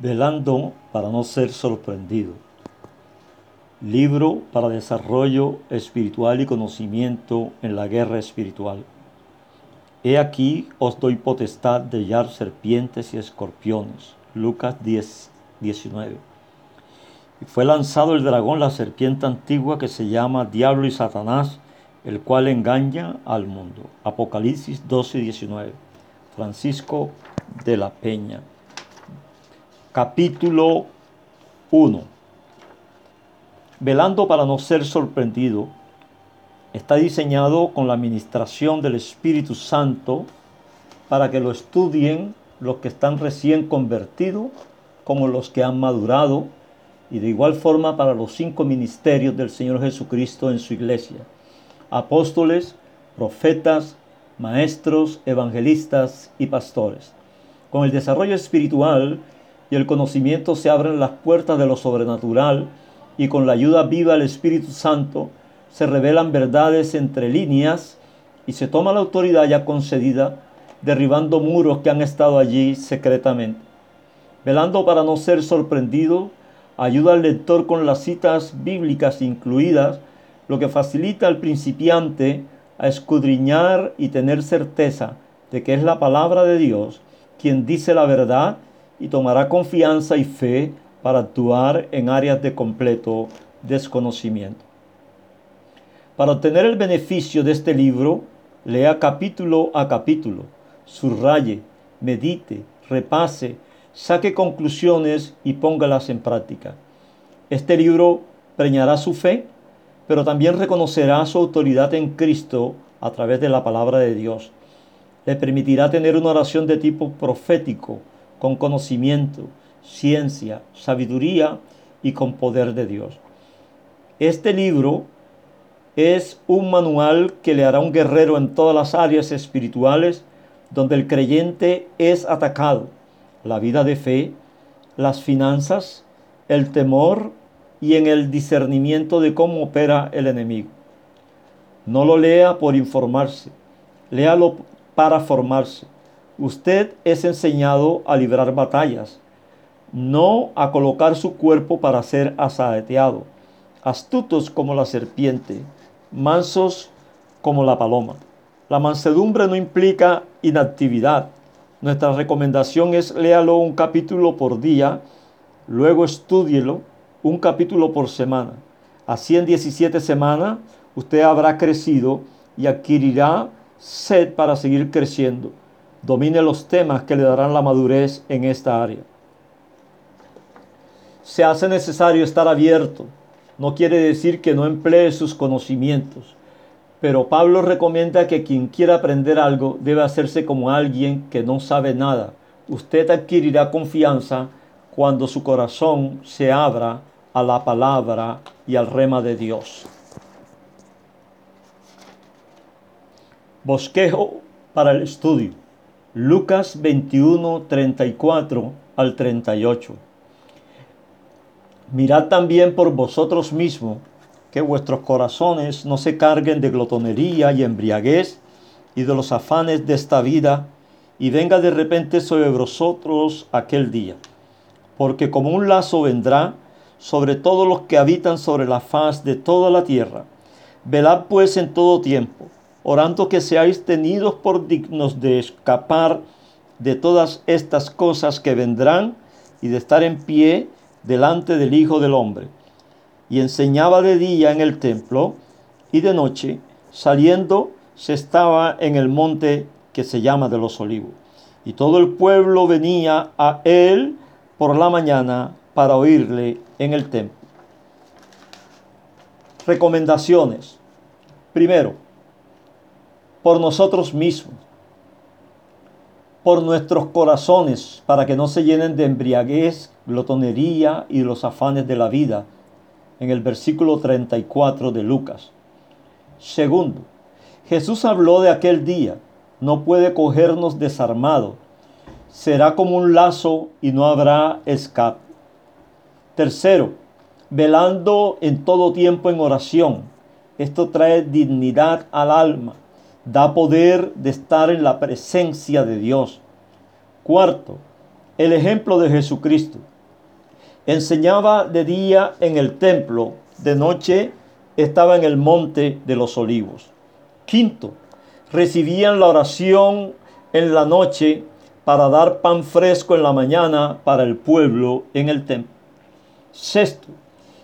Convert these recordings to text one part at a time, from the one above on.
Velando para no ser sorprendido. Libro para desarrollo espiritual y conocimiento en la guerra espiritual. He aquí os doy potestad de hallar serpientes y escorpiones. Lucas 10, 19. Y fue lanzado el dragón, la serpiente antigua que se llama Diablo y Satanás, el cual engaña al mundo. Apocalipsis 12, 19. Francisco de la Peña capítulo 1. Velando para no ser sorprendido, está diseñado con la administración del Espíritu Santo para que lo estudien los que están recién convertidos como los que han madurado y de igual forma para los cinco ministerios del Señor Jesucristo en su iglesia. Apóstoles, profetas, maestros, evangelistas y pastores. Con el desarrollo espiritual y el conocimiento se abren las puertas de lo sobrenatural y con la ayuda viva del Espíritu Santo se revelan verdades entre líneas y se toma la autoridad ya concedida derribando muros que han estado allí secretamente. Velando para no ser sorprendido, ayuda al lector con las citas bíblicas incluidas, lo que facilita al principiante a escudriñar y tener certeza de que es la palabra de Dios quien dice la verdad y tomará confianza y fe para actuar en áreas de completo desconocimiento. Para obtener el beneficio de este libro, lea capítulo a capítulo, subraye, medite, repase, saque conclusiones y póngalas en práctica. Este libro preñará su fe, pero también reconocerá su autoridad en Cristo a través de la palabra de Dios. Le permitirá tener una oración de tipo profético, con conocimiento, ciencia, sabiduría y con poder de Dios. Este libro es un manual que le hará un guerrero en todas las áreas espirituales donde el creyente es atacado. La vida de fe, las finanzas, el temor y en el discernimiento de cómo opera el enemigo. No lo lea por informarse, léalo para formarse. Usted es enseñado a librar batallas, no a colocar su cuerpo para ser asaeteado, astutos como la serpiente, mansos como la paloma. La mansedumbre no implica inactividad. Nuestra recomendación es léalo un capítulo por día, luego estúdielo un capítulo por semana. Así en 17 semanas usted habrá crecido y adquirirá sed para seguir creciendo domine los temas que le darán la madurez en esta área. Se hace necesario estar abierto. No quiere decir que no emplee sus conocimientos, pero Pablo recomienda que quien quiera aprender algo debe hacerse como alguien que no sabe nada. Usted adquirirá confianza cuando su corazón se abra a la palabra y al rema de Dios. Bosquejo para el estudio. Lucas 21, 34 al 38. Mirad también por vosotros mismos que vuestros corazones no se carguen de glotonería y embriaguez y de los afanes de esta vida, y venga de repente sobre vosotros aquel día. Porque como un lazo vendrá sobre todos los que habitan sobre la faz de toda la tierra. Velad pues en todo tiempo orando que seáis tenidos por dignos de escapar de todas estas cosas que vendrán y de estar en pie delante del Hijo del Hombre. Y enseñaba de día en el templo y de noche, saliendo, se estaba en el monte que se llama de los olivos. Y todo el pueblo venía a él por la mañana para oírle en el templo. Recomendaciones. Primero, por nosotros mismos, por nuestros corazones, para que no se llenen de embriaguez, glotonería y los afanes de la vida, en el versículo 34 de Lucas. Segundo, Jesús habló de aquel día, no puede cogernos desarmados, será como un lazo y no habrá escape. Tercero, velando en todo tiempo en oración. Esto trae dignidad al alma da poder de estar en la presencia de Dios. Cuarto, el ejemplo de Jesucristo. Enseñaba de día en el templo, de noche estaba en el monte de los olivos. Quinto, recibían la oración en la noche para dar pan fresco en la mañana para el pueblo en el templo. Sexto,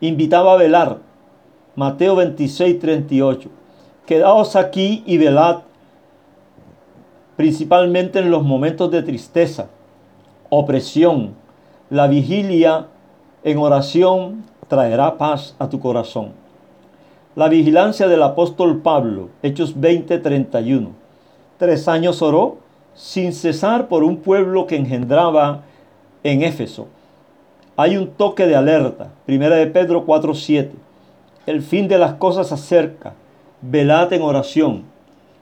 invitaba a velar. Mateo 26, 38. Quedaos aquí y velad, principalmente en los momentos de tristeza, opresión. La vigilia en oración traerá paz a tu corazón. La vigilancia del apóstol Pablo, Hechos 20, 31. Tres años oró sin cesar por un pueblo que engendraba en Éfeso. Hay un toque de alerta. Primera de Pedro 4:7. El fin de las cosas acerca. Velad en oración.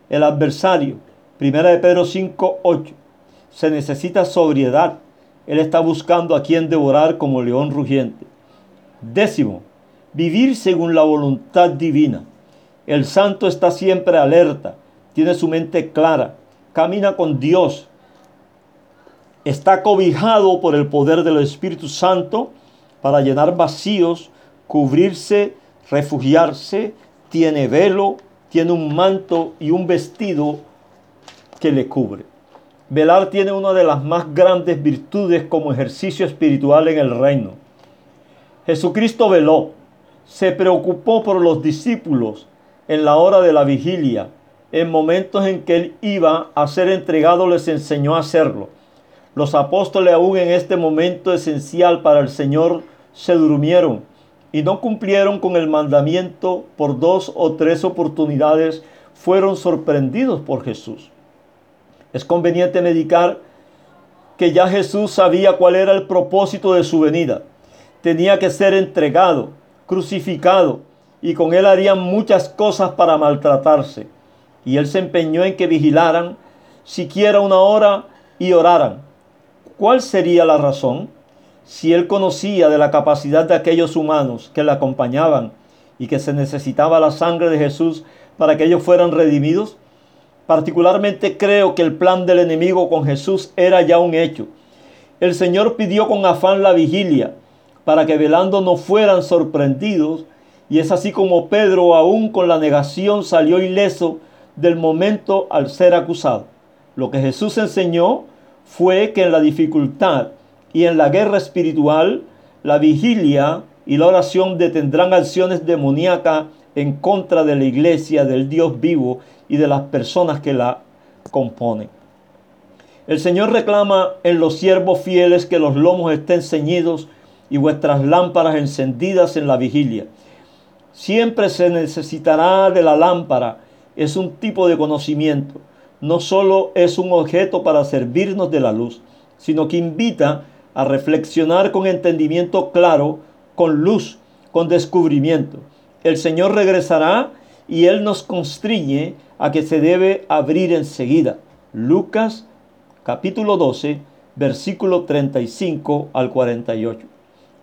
El adversario. Primera de Pedro 5:8. Se necesita sobriedad. Él está buscando a quien devorar como león rugiente. Décimo, vivir según la voluntad divina. El santo está siempre alerta, tiene su mente clara, camina con Dios, está cobijado por el poder del Espíritu Santo para llenar vacíos, cubrirse, refugiarse, tiene velo, tiene un manto y un vestido que le cubre. Velar tiene una de las más grandes virtudes como ejercicio espiritual en el reino. Jesucristo veló, se preocupó por los discípulos en la hora de la vigilia, en momentos en que él iba a ser entregado, les enseñó a hacerlo. Los apóstoles aún en este momento esencial para el Señor se durmieron y no cumplieron con el mandamiento por dos o tres oportunidades, fueron sorprendidos por Jesús. Es conveniente medicar que ya Jesús sabía cuál era el propósito de su venida. Tenía que ser entregado, crucificado, y con él harían muchas cosas para maltratarse y él se empeñó en que vigilaran siquiera una hora y oraran. ¿Cuál sería la razón? Si él conocía de la capacidad de aquellos humanos que le acompañaban y que se necesitaba la sangre de Jesús para que ellos fueran redimidos, particularmente creo que el plan del enemigo con Jesús era ya un hecho. El Señor pidió con afán la vigilia para que velando no fueran sorprendidos y es así como Pedro aún con la negación salió ileso del momento al ser acusado. Lo que Jesús enseñó fue que en la dificultad y en la guerra espiritual, la vigilia y la oración detendrán acciones demoníacas en contra de la iglesia, del Dios vivo y de las personas que la componen. El Señor reclama en los siervos fieles que los lomos estén ceñidos y vuestras lámparas encendidas en la vigilia. Siempre se necesitará de la lámpara es un tipo de conocimiento. No solo es un objeto para servirnos de la luz, sino que invita a reflexionar con entendimiento claro, con luz, con descubrimiento. El Señor regresará y Él nos constriñe a que se debe abrir enseguida. Lucas capítulo 12, versículo 35 al 48.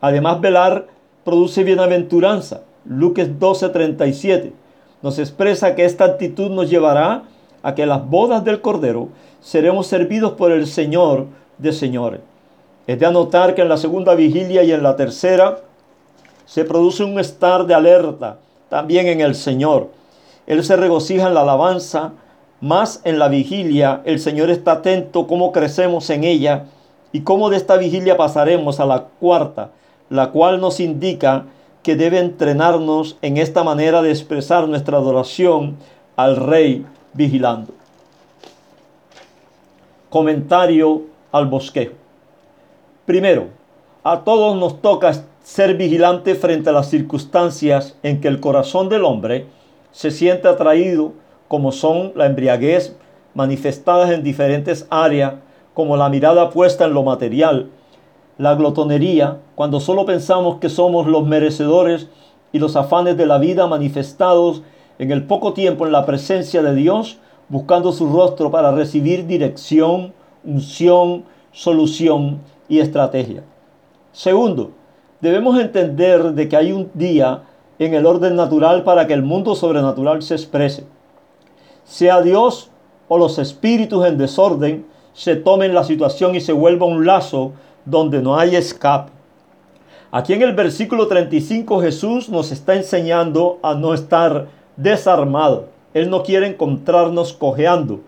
Además, velar produce bienaventuranza. Lucas 12, 37 nos expresa que esta actitud nos llevará a que las bodas del Cordero seremos servidos por el Señor de señores. Es de anotar que en la segunda vigilia y en la tercera se produce un estar de alerta también en el Señor. Él se regocija en la alabanza, más en la vigilia el Señor está atento cómo crecemos en ella y cómo de esta vigilia pasaremos a la cuarta, la cual nos indica que debe entrenarnos en esta manera de expresar nuestra adoración al Rey vigilando. Comentario al bosquejo. Primero, a todos nos toca ser vigilantes frente a las circunstancias en que el corazón del hombre se siente atraído, como son la embriaguez manifestadas en diferentes áreas, como la mirada puesta en lo material, la glotonería, cuando solo pensamos que somos los merecedores y los afanes de la vida manifestados en el poco tiempo en la presencia de Dios, buscando su rostro para recibir dirección, unción, solución y estrategia. Segundo, debemos entender de que hay un día en el orden natural para que el mundo sobrenatural se exprese. Sea Dios o los espíritus en desorden, se tomen la situación y se vuelva un lazo donde no hay escape. Aquí en el versículo 35 Jesús nos está enseñando a no estar desarmado. Él no quiere encontrarnos cojeando.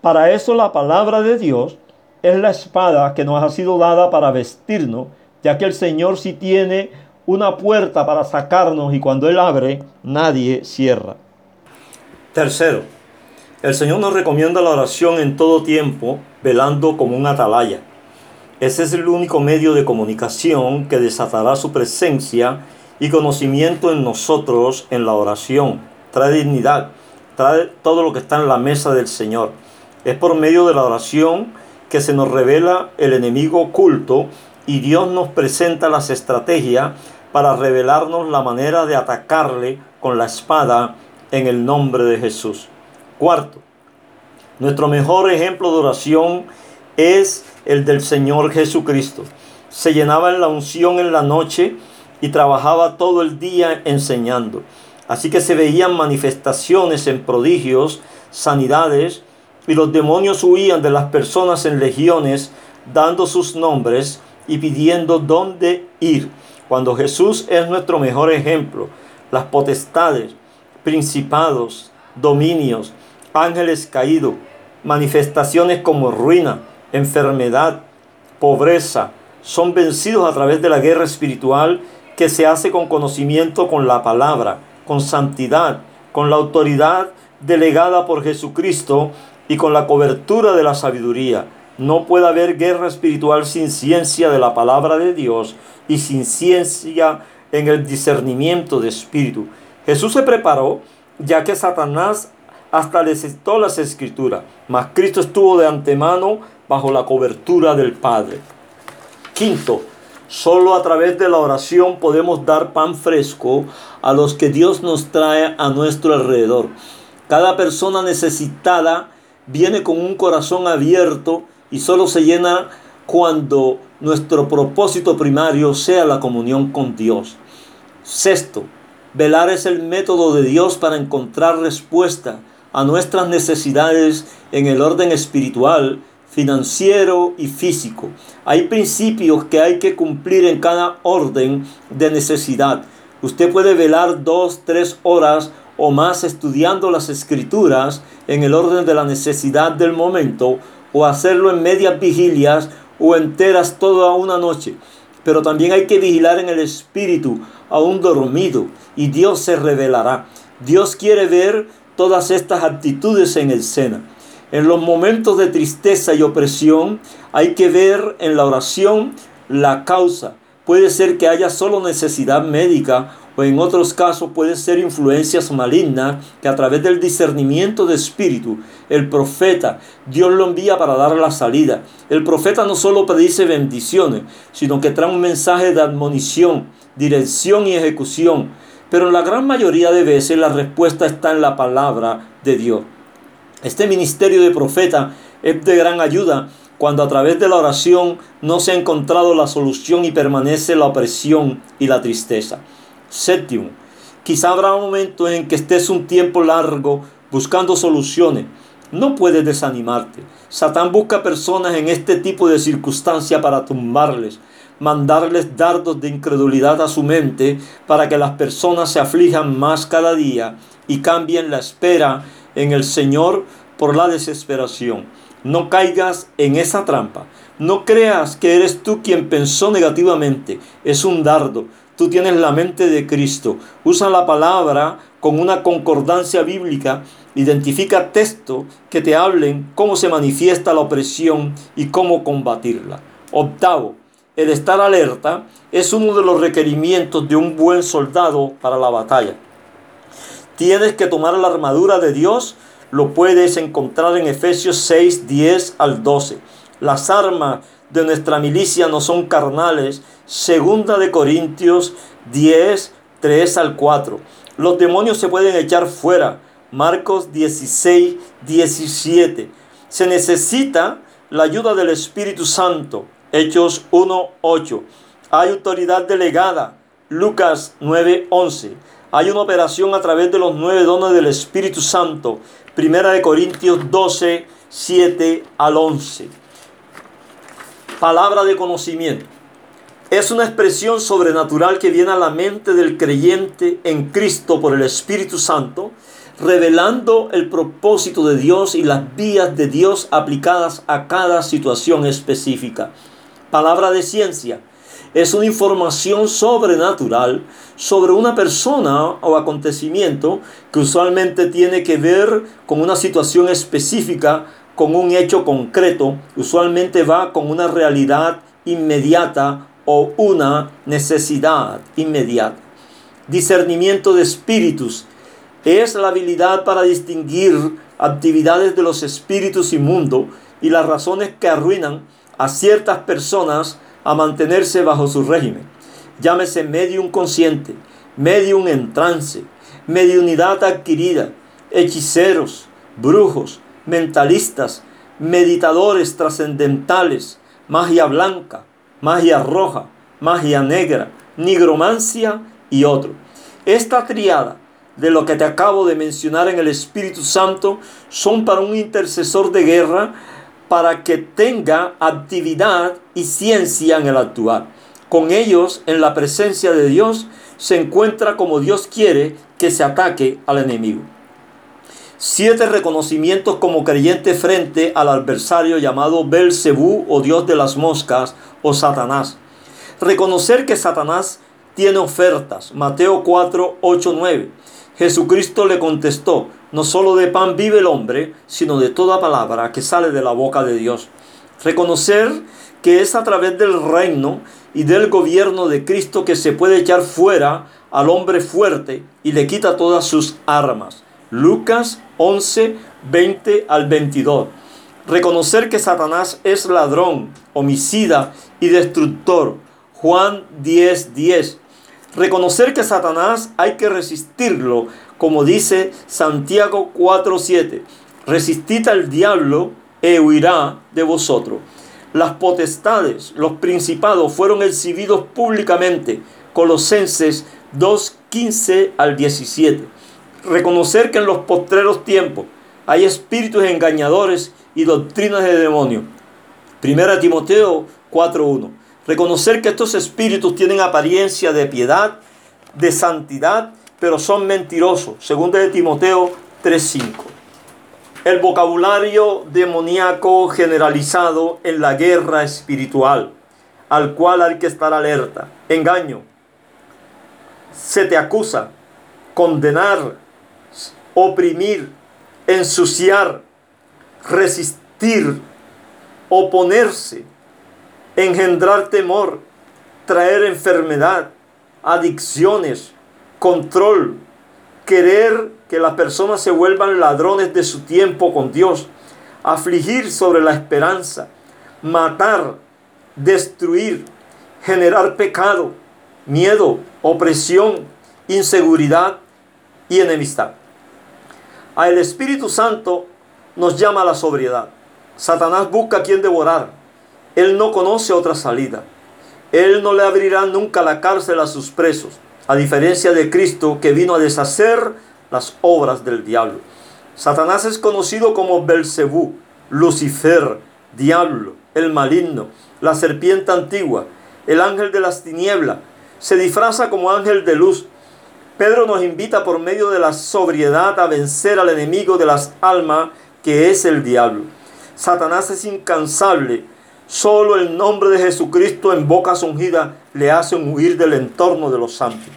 Para eso la palabra de Dios es la espada que nos ha sido dada para vestirnos, ya que el Señor sí tiene una puerta para sacarnos y cuando Él abre, nadie cierra. Tercero, el Señor nos recomienda la oración en todo tiempo, velando como un atalaya. Ese es el único medio de comunicación que desatará su presencia y conocimiento en nosotros en la oración. Trae dignidad, trae todo lo que está en la mesa del Señor. Es por medio de la oración que se nos revela el enemigo oculto y Dios nos presenta las estrategias para revelarnos la manera de atacarle con la espada en el nombre de Jesús. Cuarto, nuestro mejor ejemplo de oración es el del Señor Jesucristo. Se llenaba en la unción en la noche y trabajaba todo el día enseñando. Así que se veían manifestaciones en prodigios, sanidades, y los demonios huían de las personas en legiones, dando sus nombres y pidiendo dónde ir. Cuando Jesús es nuestro mejor ejemplo, las potestades, principados, dominios, ángeles caídos, manifestaciones como ruina, enfermedad, pobreza, son vencidos a través de la guerra espiritual que se hace con conocimiento con la palabra, con santidad, con la autoridad delegada por Jesucristo y con la cobertura de la sabiduría. No puede haber guerra espiritual sin ciencia de la palabra de Dios y sin ciencia en el discernimiento de espíritu. Jesús se preparó ya que Satanás hasta le citó las escrituras, mas Cristo estuvo de antemano bajo la cobertura del Padre. Quinto, solo a través de la oración podemos dar pan fresco a los que Dios nos trae a nuestro alrededor. Cada persona necesitada viene con un corazón abierto y solo se llena cuando nuestro propósito primario sea la comunión con Dios. Sexto, velar es el método de Dios para encontrar respuesta a nuestras necesidades en el orden espiritual, financiero y físico. Hay principios que hay que cumplir en cada orden de necesidad. Usted puede velar dos, tres horas o más estudiando las escrituras en el orden de la necesidad del momento o hacerlo en medias vigilias o enteras toda una noche. Pero también hay que vigilar en el espíritu, aún dormido, y Dios se revelará. Dios quiere ver todas estas actitudes en el Sena. En los momentos de tristeza y opresión hay que ver en la oración la causa. Puede ser que haya solo necesidad médica o en otros casos puede ser influencias malignas que a través del discernimiento de espíritu, el profeta, Dios lo envía para dar la salida. El profeta no solo predice bendiciones, sino que trae un mensaje de admonición, dirección y ejecución. Pero la gran mayoría de veces la respuesta está en la palabra de Dios. Este ministerio de profeta es de gran ayuda cuando a través de la oración no se ha encontrado la solución y permanece la opresión y la tristeza. Séptimo, quizá habrá momentos en que estés un tiempo largo buscando soluciones. No puedes desanimarte. Satán busca personas en este tipo de circunstancia para tumbarles, mandarles dardos de incredulidad a su mente para que las personas se aflijan más cada día y cambien la espera en el Señor por la desesperación. No caigas en esa trampa. No creas que eres tú quien pensó negativamente. Es un dardo. Tú tienes la mente de Cristo. Usa la palabra con una concordancia bíblica. Identifica textos que te hablen cómo se manifiesta la opresión y cómo combatirla. Octavo, el estar alerta es uno de los requerimientos de un buen soldado para la batalla. Tienes que tomar la armadura de Dios. Lo puedes encontrar en Efesios 6, 10 al 12. Las armas de nuestra milicia no son carnales. Segunda de Corintios 10, 3 al 4. Los demonios se pueden echar fuera. Marcos 16, 17. Se necesita la ayuda del Espíritu Santo. Hechos 1, 8. Hay autoridad delegada. Lucas 9, 11. Hay una operación a través de los nueve dones del Espíritu Santo. Primera de Corintios 12, 7 al 11. Palabra de conocimiento. Es una expresión sobrenatural que viene a la mente del creyente en Cristo por el Espíritu Santo, revelando el propósito de Dios y las vías de Dios aplicadas a cada situación específica. Palabra de ciencia es una información sobrenatural sobre una persona o acontecimiento que usualmente tiene que ver con una situación específica, con un hecho concreto, usualmente va con una realidad inmediata o una necesidad inmediata. Discernimiento de espíritus es la habilidad para distinguir actividades de los espíritus inmundos y las razones que arruinan a ciertas personas a mantenerse bajo su régimen. Llámese medium consciente, medium en trance, mediunidad adquirida, hechiceros, brujos, mentalistas, meditadores trascendentales, magia blanca, magia roja, magia negra, nigromancia y otro. Esta triada de lo que te acabo de mencionar en el Espíritu Santo son para un intercesor de guerra para que tenga actividad y ciencia en el actuar. Con ellos, en la presencia de Dios, se encuentra como Dios quiere que se ataque al enemigo. Siete reconocimientos como creyente frente al adversario llamado Belcebú o Dios de las moscas o Satanás. Reconocer que Satanás tiene ofertas. Mateo 4, 8, 9. Jesucristo le contestó, no solo de pan vive el hombre, sino de toda palabra que sale de la boca de Dios. Reconocer que es a través del reino y del gobierno de Cristo que se puede echar fuera al hombre fuerte y le quita todas sus armas. Lucas 11, 20 al 22. Reconocer que Satanás es ladrón, homicida y destructor. Juan 10, 10. Reconocer que Satanás hay que resistirlo, como dice Santiago 4:7. Resistid al diablo e huirá de vosotros. Las potestades, los principados fueron exhibidos públicamente. Colosenses 2:15 al 17. Reconocer que en los postreros tiempos hay espíritus engañadores y doctrinas de demonios. Primera Timoteo 4:1. Reconocer que estos espíritus tienen apariencia de piedad, de santidad, pero son mentirosos. Segunda de Timoteo 3:5. El vocabulario demoníaco generalizado en la guerra espiritual, al cual hay que estar alerta. Engaño. Se te acusa, condenar, oprimir, ensuciar, resistir, oponerse engendrar temor, traer enfermedad, adicciones, control, querer que las personas se vuelvan ladrones de su tiempo con Dios, afligir sobre la esperanza, matar, destruir, generar pecado, miedo, opresión, inseguridad y enemistad. A el Espíritu Santo nos llama a la sobriedad. Satanás busca a quien devorar. Él no conoce otra salida. Él no le abrirá nunca la cárcel a sus presos, a diferencia de Cristo que vino a deshacer las obras del diablo. Satanás es conocido como Belcebú, Lucifer, diablo, el maligno, la serpiente antigua, el ángel de las tinieblas. Se disfraza como ángel de luz. Pedro nos invita por medio de la sobriedad a vencer al enemigo de las almas que es el diablo. Satanás es incansable Solo el nombre de Jesucristo en boca ungida le hace huir del entorno de los santos.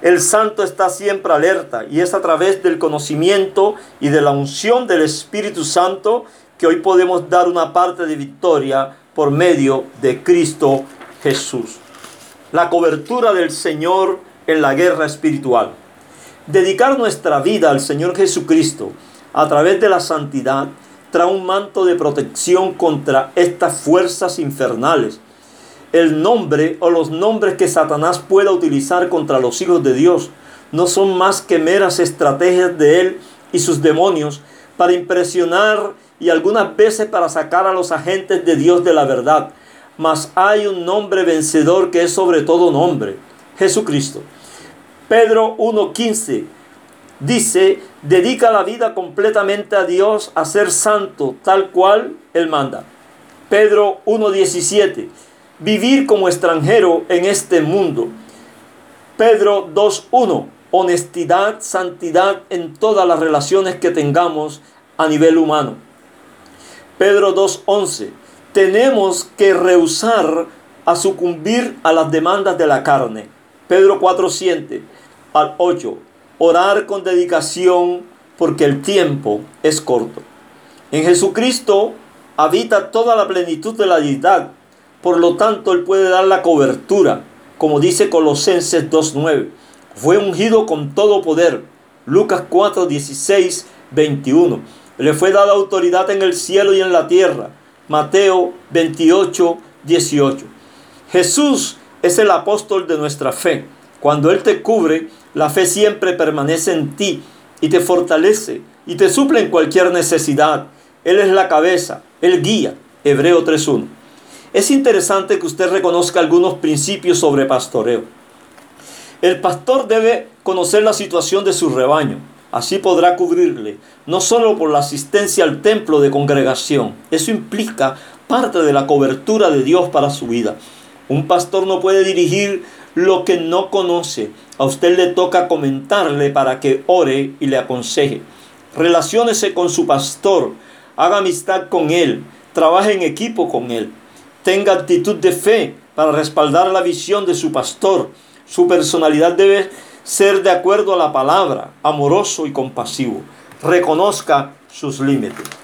El santo está siempre alerta y es a través del conocimiento y de la unción del Espíritu Santo que hoy podemos dar una parte de victoria por medio de Cristo Jesús. La cobertura del Señor en la guerra espiritual. Dedicar nuestra vida al Señor Jesucristo a través de la santidad trae un manto de protección contra estas fuerzas infernales. El nombre o los nombres que Satanás pueda utilizar contra los hijos de Dios no son más que meras estrategias de él y sus demonios para impresionar y algunas veces para sacar a los agentes de Dios de la verdad. Mas hay un nombre vencedor que es sobre todo nombre, Jesucristo. Pedro 1.15 dice dedica la vida completamente a Dios, a ser santo, tal cual Él manda. Pedro 1.17, vivir como extranjero en este mundo. Pedro 2.1, honestidad, santidad en todas las relaciones que tengamos a nivel humano. Pedro 2.11, tenemos que rehusar a sucumbir a las demandas de la carne. Pedro 4.7 al 8, orar con dedicación porque el tiempo es corto. En Jesucristo habita toda la plenitud de la deidad. Por lo tanto, Él puede dar la cobertura, como dice Colosenses 2.9. Fue ungido con todo poder. Lucas 4, 16, 21. Le fue dada autoridad en el cielo y en la tierra. Mateo 28, 18. Jesús es el apóstol de nuestra fe. Cuando Él te cubre, la fe siempre permanece en ti y te fortalece y te suple en cualquier necesidad. Él es la cabeza, el guía. Hebreo 3.1. Es interesante que usted reconozca algunos principios sobre pastoreo. El pastor debe conocer la situación de su rebaño. Así podrá cubrirle, no solo por la asistencia al templo de congregación. Eso implica parte de la cobertura de Dios para su vida. Un pastor no puede dirigir lo que no conoce. A usted le toca comentarle para que ore y le aconseje. Relaciónese con su pastor haga amistad con Él, trabaje en equipo con Él, tenga actitud de fe para respaldar la visión de su pastor. Su personalidad debe ser de acuerdo a la palabra, amoroso y compasivo. Reconozca sus límites.